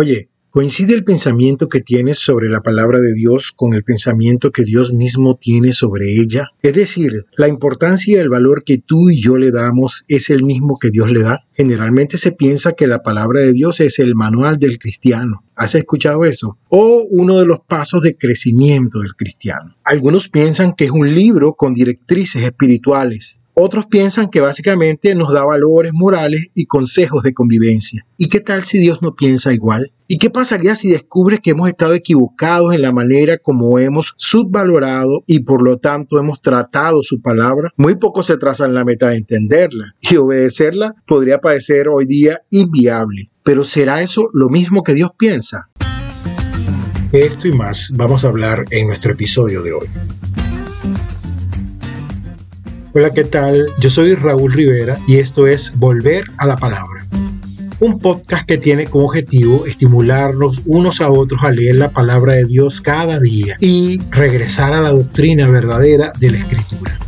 Oye, ¿Coincide el pensamiento que tienes sobre la palabra de Dios con el pensamiento que Dios mismo tiene sobre ella? Es decir, la importancia y el valor que tú y yo le damos es el mismo que Dios le da. Generalmente se piensa que la palabra de Dios es el manual del cristiano. ¿Has escuchado eso? O uno de los pasos de crecimiento del cristiano. Algunos piensan que es un libro con directrices espirituales. Otros piensan que básicamente nos da valores morales y consejos de convivencia. ¿Y qué tal si Dios no piensa igual? ¿Y qué pasaría si descubres que hemos estado equivocados en la manera como hemos subvalorado y por lo tanto hemos tratado su palabra? Muy pocos se trazan la meta de entenderla y obedecerla podría parecer hoy día inviable. Pero ¿será eso lo mismo que Dios piensa? esto y más vamos a hablar en nuestro episodio de hoy. Hola, ¿qué tal? Yo soy Raúl Rivera y esto es Volver a la Palabra. Un podcast que tiene como objetivo estimularnos unos a otros a leer la palabra de Dios cada día y regresar a la doctrina verdadera de la Escritura.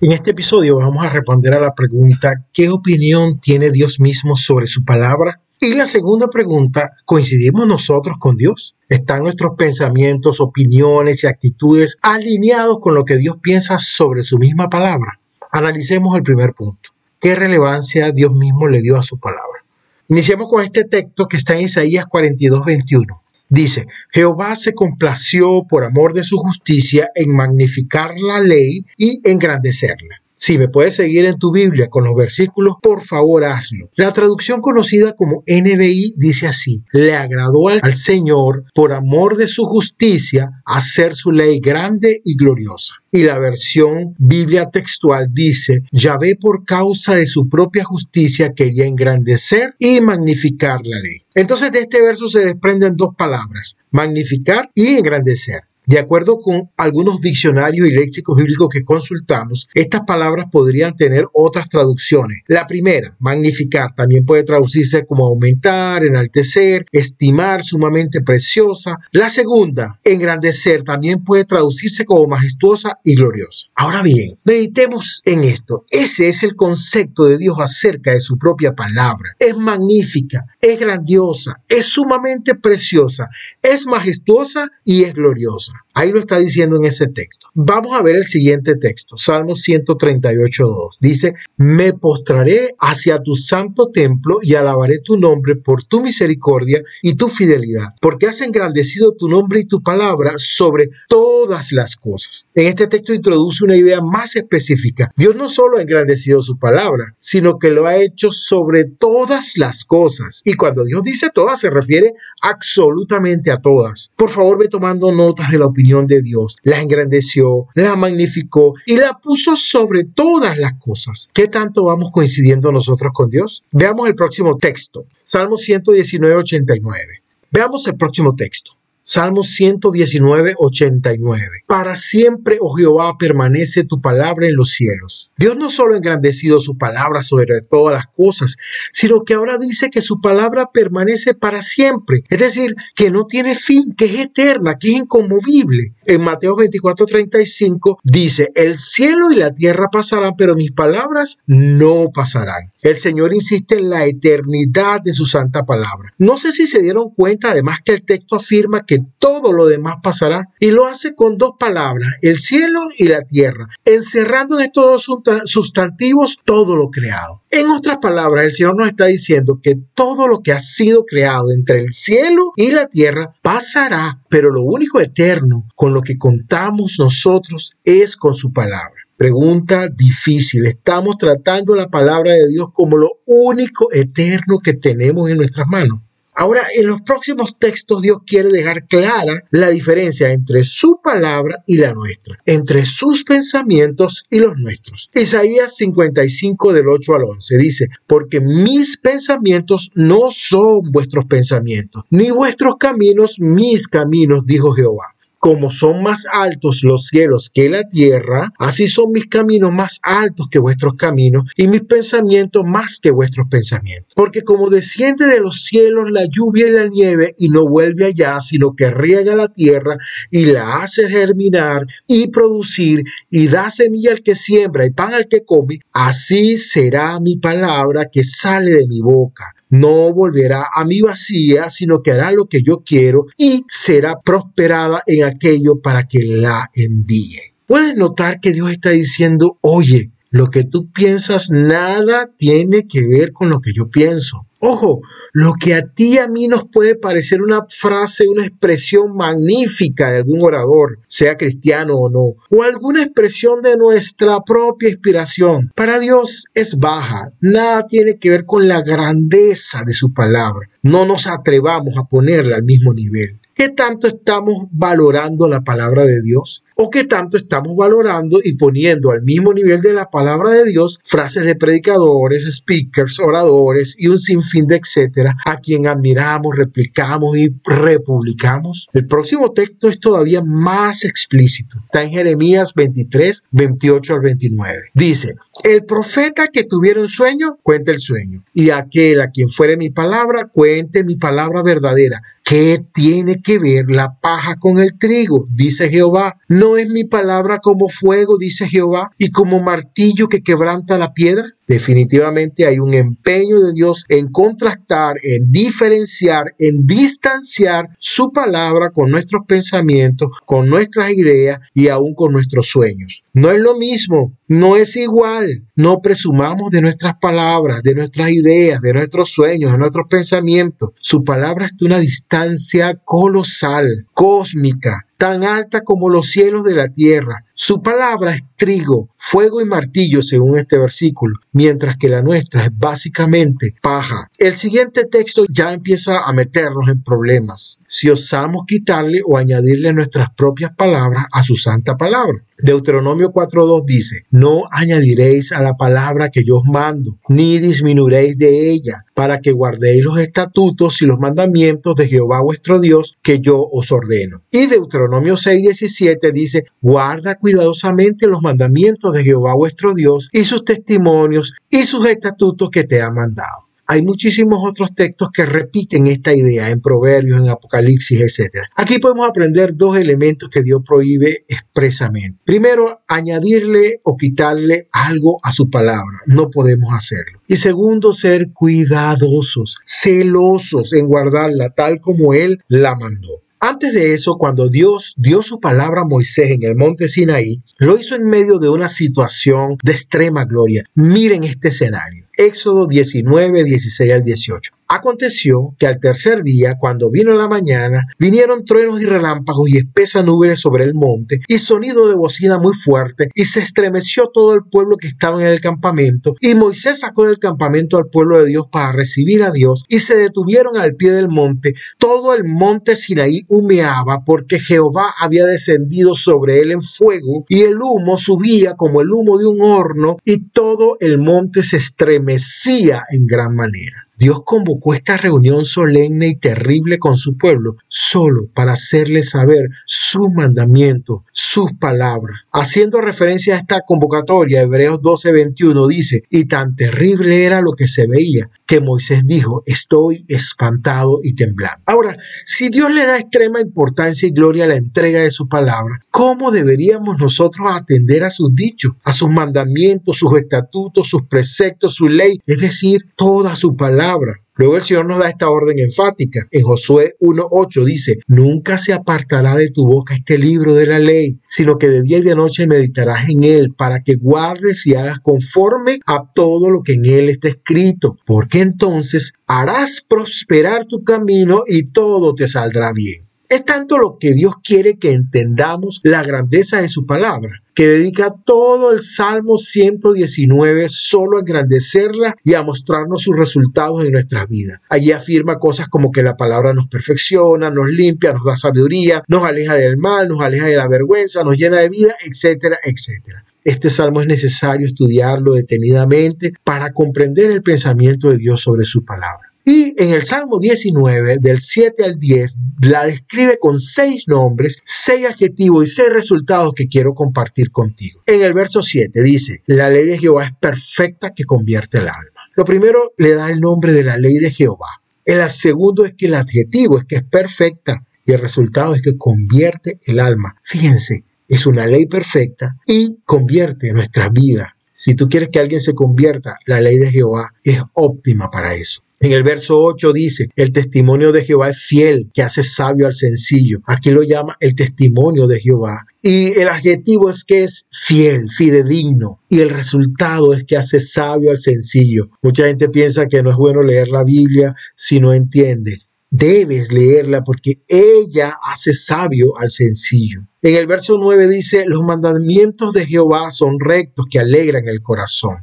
En este episodio vamos a responder a la pregunta ¿qué opinión tiene Dios mismo sobre su palabra? Y la segunda pregunta, ¿coincidimos nosotros con Dios? ¿Están nuestros pensamientos, opiniones y actitudes alineados con lo que Dios piensa sobre su misma palabra? Analicemos el primer punto. ¿Qué relevancia Dios mismo le dio a su palabra? Iniciamos con este texto que está en Isaías 42, 21. Dice, Jehová se complació por amor de su justicia en magnificar la ley y engrandecerla. Si me puedes seguir en tu Biblia con los versículos, por favor hazlo. La traducción conocida como NBI dice así, le agradó al, Señor por amor de su justicia hacer su ley grande y gloriosa. Y la versión Biblia textual dice, Yahvé por causa de su propia justicia quería engrandecer y magnificar la ley. Entonces de este verso se desprenden dos palabras, magnificar y engrandecer. De acuerdo con algunos diccionarios y léxicos bíblicos que consultamos, estas palabras podrían tener otras traducciones. La primera, magnificar, también puede traducirse como aumentar, enaltecer, estimar, sumamente preciosa. La segunda, engrandecer, también puede traducirse como majestuosa y gloriosa. Ahora bien, meditemos en esto. Ese es el concepto de Dios acerca de su propia palabra. Es magnífica, es grandiosa, es sumamente preciosa, es majestuosa y es gloriosa. Ahí lo está diciendo en ese texto. Vamos a ver el siguiente texto, Salmo 138.2. Dice, me postraré hacia tu santo templo y alabaré tu nombre por tu misericordia y tu fidelidad, porque has engrandecido tu nombre y tu palabra sobre todas las cosas. En este texto introduce una idea más específica. Dios no solo ha engrandecido su palabra, sino que lo ha hecho sobre todas las cosas. Y cuando Dios dice todas, se refiere absolutamente a todas. Por favor, ve tomando notas de la opinión de Dios, la engrandeció, la magnificó y la puso sobre todas las cosas. ¿Qué tanto vamos coincidiendo nosotros con Dios? Veamos el próximo texto, Salmo 119, 89. Veamos el próximo texto. Salmo 119, 89. Para siempre, oh Jehová, permanece tu palabra en los cielos. Dios no solo ha engrandecido su palabra sobre todas las cosas, sino que ahora dice que su palabra permanece para siempre. Es decir, que no tiene fin, que es eterna, que es inconmovible. En Mateo 24, 35 dice, el cielo y la tierra pasarán, pero mis palabras no pasarán. El Señor insiste en la eternidad de su santa palabra. No sé si se dieron cuenta, además que el texto afirma que todo lo demás pasará y lo hace con dos palabras, el cielo y la tierra, encerrando en estos dos sustantivos todo lo creado. En otras palabras, el Señor nos está diciendo que todo lo que ha sido creado entre el cielo y la tierra pasará, pero lo único eterno con lo que contamos nosotros es con su palabra. Pregunta difícil. Estamos tratando la palabra de Dios como lo único eterno que tenemos en nuestras manos. Ahora, en los próximos textos Dios quiere dejar clara la diferencia entre su palabra y la nuestra, entre sus pensamientos y los nuestros. Isaías 55 del 8 al 11 dice, porque mis pensamientos no son vuestros pensamientos, ni vuestros caminos mis caminos, dijo Jehová como son más altos los cielos que la tierra, así son mis caminos más altos que vuestros caminos y mis pensamientos más que vuestros pensamientos. Porque como desciende de los cielos la lluvia y la nieve y no vuelve allá, sino que riega la tierra y la hace germinar y producir y da semilla al que siembra y pan al que come, así será mi palabra que sale de mi boca no volverá a mi vacía, sino que hará lo que yo quiero y será prosperada en aquello para que la envíe. Puedes notar que Dios está diciendo, oye, lo que tú piensas nada tiene que ver con lo que yo pienso. Ojo, lo que a ti y a mí nos puede parecer una frase, una expresión magnífica de algún orador, sea cristiano o no, o alguna expresión de nuestra propia inspiración, para Dios es baja, nada tiene que ver con la grandeza de su palabra. No nos atrevamos a ponerla al mismo nivel. ¿Qué tanto estamos valorando la palabra de Dios? ¿O qué tanto estamos valorando y poniendo al mismo nivel de la palabra de Dios frases de predicadores, speakers, oradores y un sinfín de etcétera a quien admiramos, replicamos y republicamos? El próximo texto es todavía más explícito. Está en Jeremías 23, 28 al 29. Dice, el profeta que tuviera un sueño, cuente el sueño. Y aquel a quien fuere mi palabra, cuente mi palabra verdadera. ¿Qué tiene que ver la paja con el trigo? Dice Jehová. ¿No es mi palabra como fuego, dice Jehová, y como martillo que quebranta la piedra? Definitivamente hay un empeño de Dios en contrastar, en diferenciar, en distanciar su palabra con nuestros pensamientos, con nuestras ideas y aún con nuestros sueños. No es lo mismo, no es igual. No presumamos de nuestras palabras, de nuestras ideas, de nuestros sueños, de nuestros pensamientos. Su palabra está a una distancia colosal, cósmica, tan alta como los cielos de la tierra. Su palabra es trigo, fuego y martillo, según este versículo, mientras que la nuestra es básicamente paja. El siguiente texto ya empieza a meternos en problemas si osamos quitarle o añadirle nuestras propias palabras a su santa palabra. Deuteronomio 4.2 dice, no añadiréis a la palabra que yo os mando, ni disminuiréis de ella, para que guardéis los estatutos y los mandamientos de Jehová vuestro Dios que yo os ordeno. Y Deuteronomio 6.17 dice, guarda cuidadosamente los mandamientos de Jehová vuestro Dios y sus testimonios y sus estatutos que te ha mandado. Hay muchísimos otros textos que repiten esta idea en Proverbios, en Apocalipsis, etc. Aquí podemos aprender dos elementos que Dios prohíbe expresamente. Primero, añadirle o quitarle algo a su palabra. No podemos hacerlo. Y segundo, ser cuidadosos, celosos en guardarla tal como Él la mandó. Antes de eso, cuando Dios dio su palabra a Moisés en el monte Sinaí, lo hizo en medio de una situación de extrema gloria. Miren este escenario. Éxodo 19, 16 al 18. Aconteció que al tercer día, cuando vino la mañana, vinieron truenos y relámpagos y espesa nube sobre el monte, y sonido de bocina muy fuerte, y se estremeció todo el pueblo que estaba en el campamento, y Moisés sacó del campamento al pueblo de Dios para recibir a Dios, y se detuvieron al pie del monte. Todo el monte Sinaí humeaba, porque Jehová había descendido sobre él en fuego, y el humo subía como el humo de un horno, y todo el monte se estremecía en gran manera. Dios convocó esta reunión solemne y terrible con su pueblo solo para hacerle saber sus mandamientos, sus palabras. Haciendo referencia a esta convocatoria, Hebreos 12:21 dice, y tan terrible era lo que se veía que Moisés dijo, estoy espantado y temblando. Ahora, si Dios le da extrema importancia y gloria a la entrega de su palabra, ¿cómo deberíamos nosotros atender a sus dichos, a sus mandamientos, sus estatutos, sus preceptos, su ley, es decir, toda su palabra? Luego el Señor nos da esta orden enfática. En Josué 1.8 dice, nunca se apartará de tu boca este libro de la ley, sino que de día y de noche meditarás en él para que guardes y hagas conforme a todo lo que en él está escrito, porque entonces harás prosperar tu camino y todo te saldrá bien. Es tanto lo que Dios quiere que entendamos la grandeza de su palabra, que dedica todo el Salmo 119 solo a engrandecerla y a mostrarnos sus resultados en nuestras vidas. Allí afirma cosas como que la palabra nos perfecciona, nos limpia, nos da sabiduría, nos aleja del mal, nos aleja de la vergüenza, nos llena de vida, etcétera, etcétera. Este salmo es necesario estudiarlo detenidamente para comprender el pensamiento de Dios sobre su palabra. Y en el Salmo 19, del 7 al 10, la describe con seis nombres, seis adjetivos y seis resultados que quiero compartir contigo. En el verso 7 dice, la ley de Jehová es perfecta que convierte el alma. Lo primero le da el nombre de la ley de Jehová. El segundo es que el adjetivo es que es perfecta y el resultado es que convierte el alma. Fíjense, es una ley perfecta y convierte nuestra vida. Si tú quieres que alguien se convierta, la ley de Jehová es óptima para eso. En el verso 8 dice, el testimonio de Jehová es fiel, que hace sabio al sencillo. Aquí lo llama el testimonio de Jehová. Y el adjetivo es que es fiel, fidedigno. Y el resultado es que hace sabio al sencillo. Mucha gente piensa que no es bueno leer la Biblia si no entiendes debes leerla porque ella hace sabio al sencillo. En el verso 9 dice, los mandamientos de Jehová son rectos que alegran el corazón.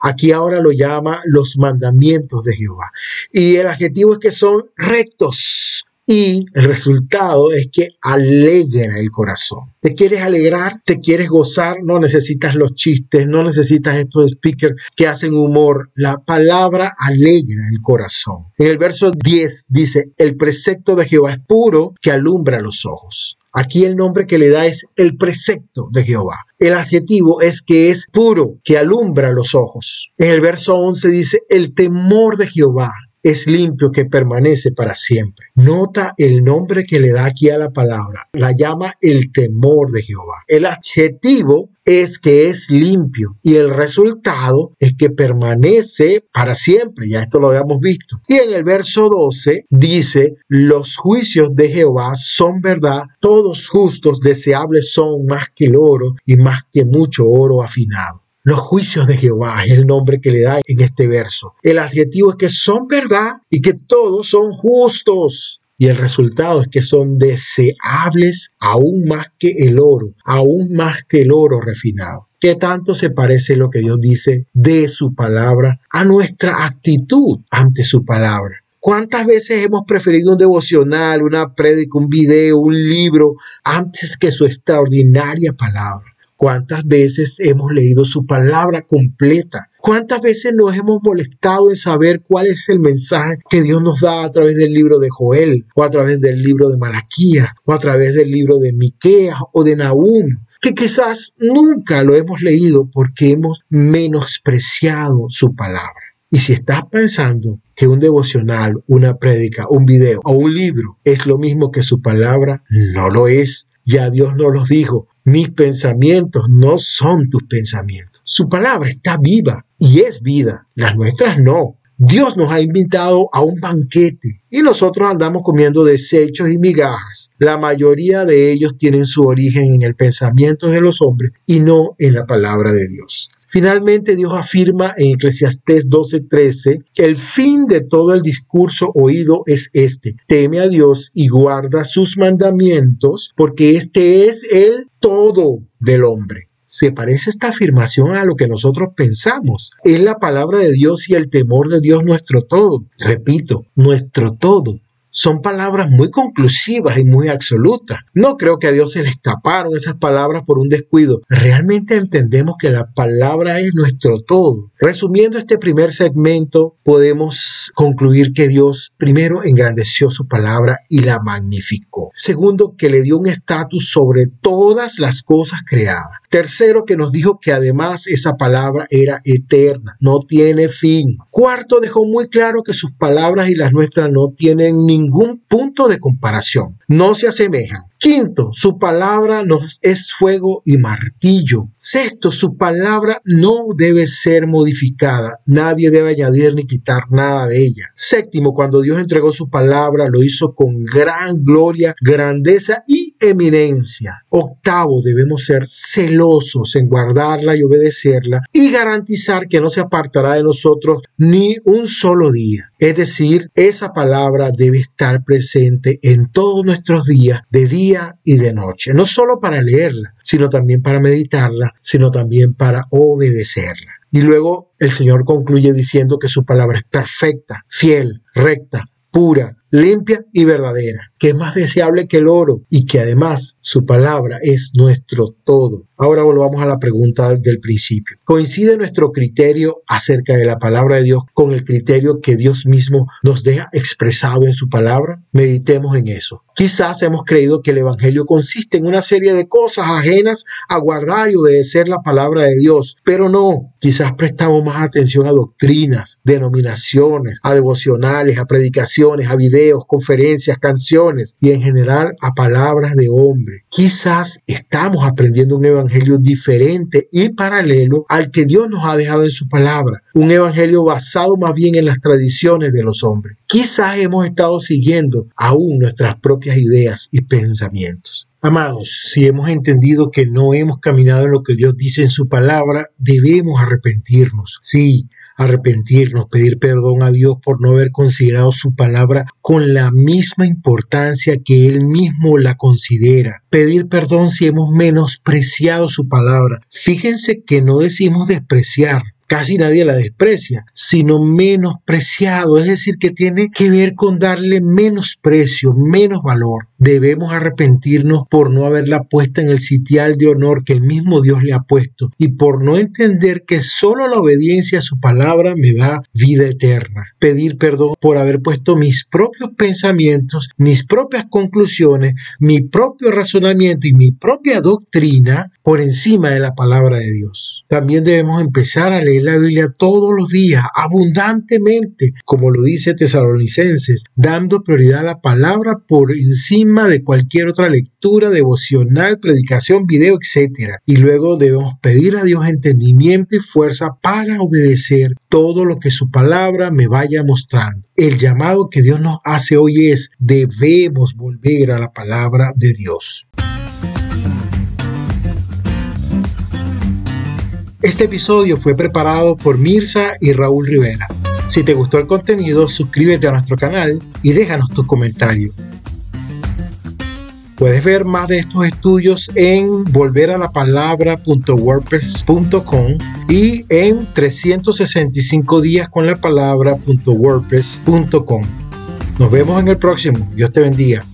Aquí ahora lo llama los mandamientos de Jehová. Y el adjetivo es que son rectos, y el resultado es que alegra el corazón. ¿Te quieres alegrar? ¿Te quieres gozar? No necesitas los chistes, no necesitas estos speakers que hacen humor. La palabra alegra el corazón. En el verso 10 dice, el precepto de Jehová es puro que alumbra los ojos. Aquí el nombre que le da es el precepto de Jehová. El adjetivo es que es puro, que alumbra los ojos. En el verso 11 dice, el temor de Jehová es limpio que permanece para siempre. Nota el nombre que le da aquí a la palabra. La llama el temor de Jehová. El adjetivo es que es limpio y el resultado es que permanece para siempre. Ya esto lo habíamos visto. Y en el verso 12 dice, los juicios de Jehová son verdad, todos justos, deseables son más que el oro y más que mucho oro afinado. Los juicios de Jehová es el nombre que le da en este verso. El adjetivo es que son verdad y que todos son justos. Y el resultado es que son deseables aún más que el oro, aún más que el oro refinado. ¿Qué tanto se parece lo que Dios dice de su palabra a nuestra actitud ante su palabra? ¿Cuántas veces hemos preferido un devocional, una prédica, un video, un libro antes que su extraordinaria palabra? ¿Cuántas veces hemos leído su palabra completa? ¿Cuántas veces nos hemos molestado en saber cuál es el mensaje que Dios nos da a través del libro de Joel, o a través del libro de Malaquía, o a través del libro de Miqueas o de Nahum? Que quizás nunca lo hemos leído porque hemos menospreciado su palabra. Y si estás pensando que un devocional, una prédica, un video o un libro es lo mismo que su palabra, no lo es. Ya Dios nos los dijo. Mis pensamientos no son tus pensamientos. Su palabra está viva y es vida. Las nuestras no. Dios nos ha invitado a un banquete y nosotros andamos comiendo desechos y migajas. La mayoría de ellos tienen su origen en el pensamiento de los hombres y no en la palabra de Dios. Finalmente Dios afirma en Eclesiastés 12:13 que el fin de todo el discurso oído es este, teme a Dios y guarda sus mandamientos, porque este es el todo del hombre. Se parece esta afirmación a lo que nosotros pensamos. Es la palabra de Dios y el temor de Dios nuestro todo. Repito, nuestro todo son palabras muy conclusivas y muy absolutas. No creo que a Dios se le escaparon esas palabras por un descuido. Realmente entendemos que la palabra es nuestro todo. Resumiendo este primer segmento, podemos concluir que Dios primero engrandeció su palabra y la magnificó. Segundo, que le dio un estatus sobre todas las cosas creadas. Tercero, que nos dijo que además esa palabra era eterna, no tiene fin. Cuarto, dejó muy claro que sus palabras y las nuestras no tienen ningún punto de comparación, no se asemejan. Quinto, su palabra nos es fuego y martillo. Sexto, su palabra no debe ser modificada. Nadie debe añadir ni quitar nada de ella. Séptimo, cuando Dios entregó su palabra, lo hizo con gran gloria, grandeza y eminencia. Octavo, debemos ser celosos en guardarla y obedecerla y garantizar que no se apartará de nosotros ni un solo día. Es decir, esa palabra debe estar presente en todos nuestros días, de día y de noche, no solo para leerla, sino también para meditarla, sino también para obedecerla. Y luego el Señor concluye diciendo que su palabra es perfecta, fiel, recta, pura, limpia y verdadera, que es más deseable que el oro y que además su palabra es nuestro todo. Ahora volvamos a la pregunta del principio. ¿Coincide nuestro criterio acerca de la palabra de Dios con el criterio que Dios mismo nos deja expresado en su palabra? Meditemos en eso. Quizás hemos creído que el Evangelio consiste en una serie de cosas ajenas a guardar y obedecer la palabra de Dios, pero no. Quizás prestamos más atención a doctrinas, denominaciones, a devocionales, a predicaciones, a videos, conferencias, canciones y en general a palabras de hombre. Quizás estamos aprendiendo un Evangelio diferente y paralelo al que Dios nos ha dejado en su palabra, un evangelio basado más bien en las tradiciones de los hombres. Quizás hemos estado siguiendo aún nuestras propias ideas y pensamientos. Amados, si hemos entendido que no hemos caminado en lo que Dios dice en su palabra, debemos arrepentirnos. Sí, arrepentirnos, pedir perdón a Dios por no haber considerado su palabra con la misma importancia que Él mismo la considera. Pedir perdón si hemos menospreciado su palabra. Fíjense que no decimos despreciar, casi nadie la desprecia, sino menospreciado, es decir, que tiene que ver con darle menos precio, menos valor. Debemos arrepentirnos por no haberla puesta en el sitial de honor que el mismo Dios le ha puesto y por no entender que solo la obediencia a su palabra me da vida eterna. Pedir perdón por haber puesto mis propios pensamientos, mis propias conclusiones, mi propio razonamiento y mi propia doctrina por encima de la palabra de Dios. También debemos empezar a leer la Biblia todos los días, abundantemente, como lo dice Tesalonicenses, dando prioridad a la palabra por encima de cualquier otra lectura, devocional, predicación, video, etc. Y luego debemos pedir a Dios entendimiento y fuerza para obedecer todo lo que su palabra me vaya mostrando. El llamado que Dios nos hace hoy es, debemos volver a la palabra de Dios. Este episodio fue preparado por Mirza y Raúl Rivera. Si te gustó el contenido, suscríbete a nuestro canal y déjanos tu comentario. Puedes ver más de estos estudios en volveralapalabra.wordpress.com y en 365 días con la. Nos vemos en el próximo. Dios te bendiga.